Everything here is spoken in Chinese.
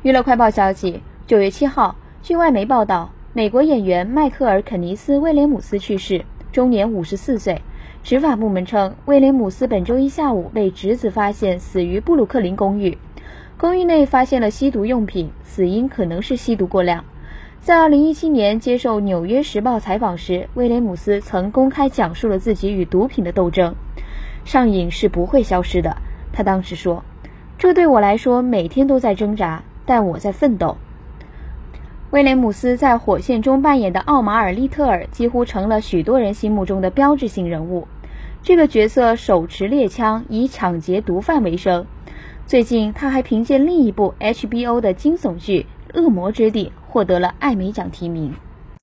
娱乐快报消息，九月七号，据外媒报道，美国演员迈克尔·肯尼斯·威廉姆斯去世，终年五十四岁。执法部门称，威廉姆斯本周一下午被侄子发现死于布鲁克林公寓，公寓内发现了吸毒用品，死因可能是吸毒过量。在二零一七年接受《纽约时报》采访时，威廉姆斯曾公开讲述了自己与毒品的斗争。上瘾是不会消失的，他当时说：“这对我来说每天都在挣扎。”但我在奋斗。威廉姆斯在《火线》中扮演的奥马尔·利特尔几乎成了许多人心目中的标志性人物。这个角色手持猎枪，以抢劫毒贩为生。最近，他还凭借另一部 HBO 的惊悚剧《恶魔之地》获得了艾美奖提名。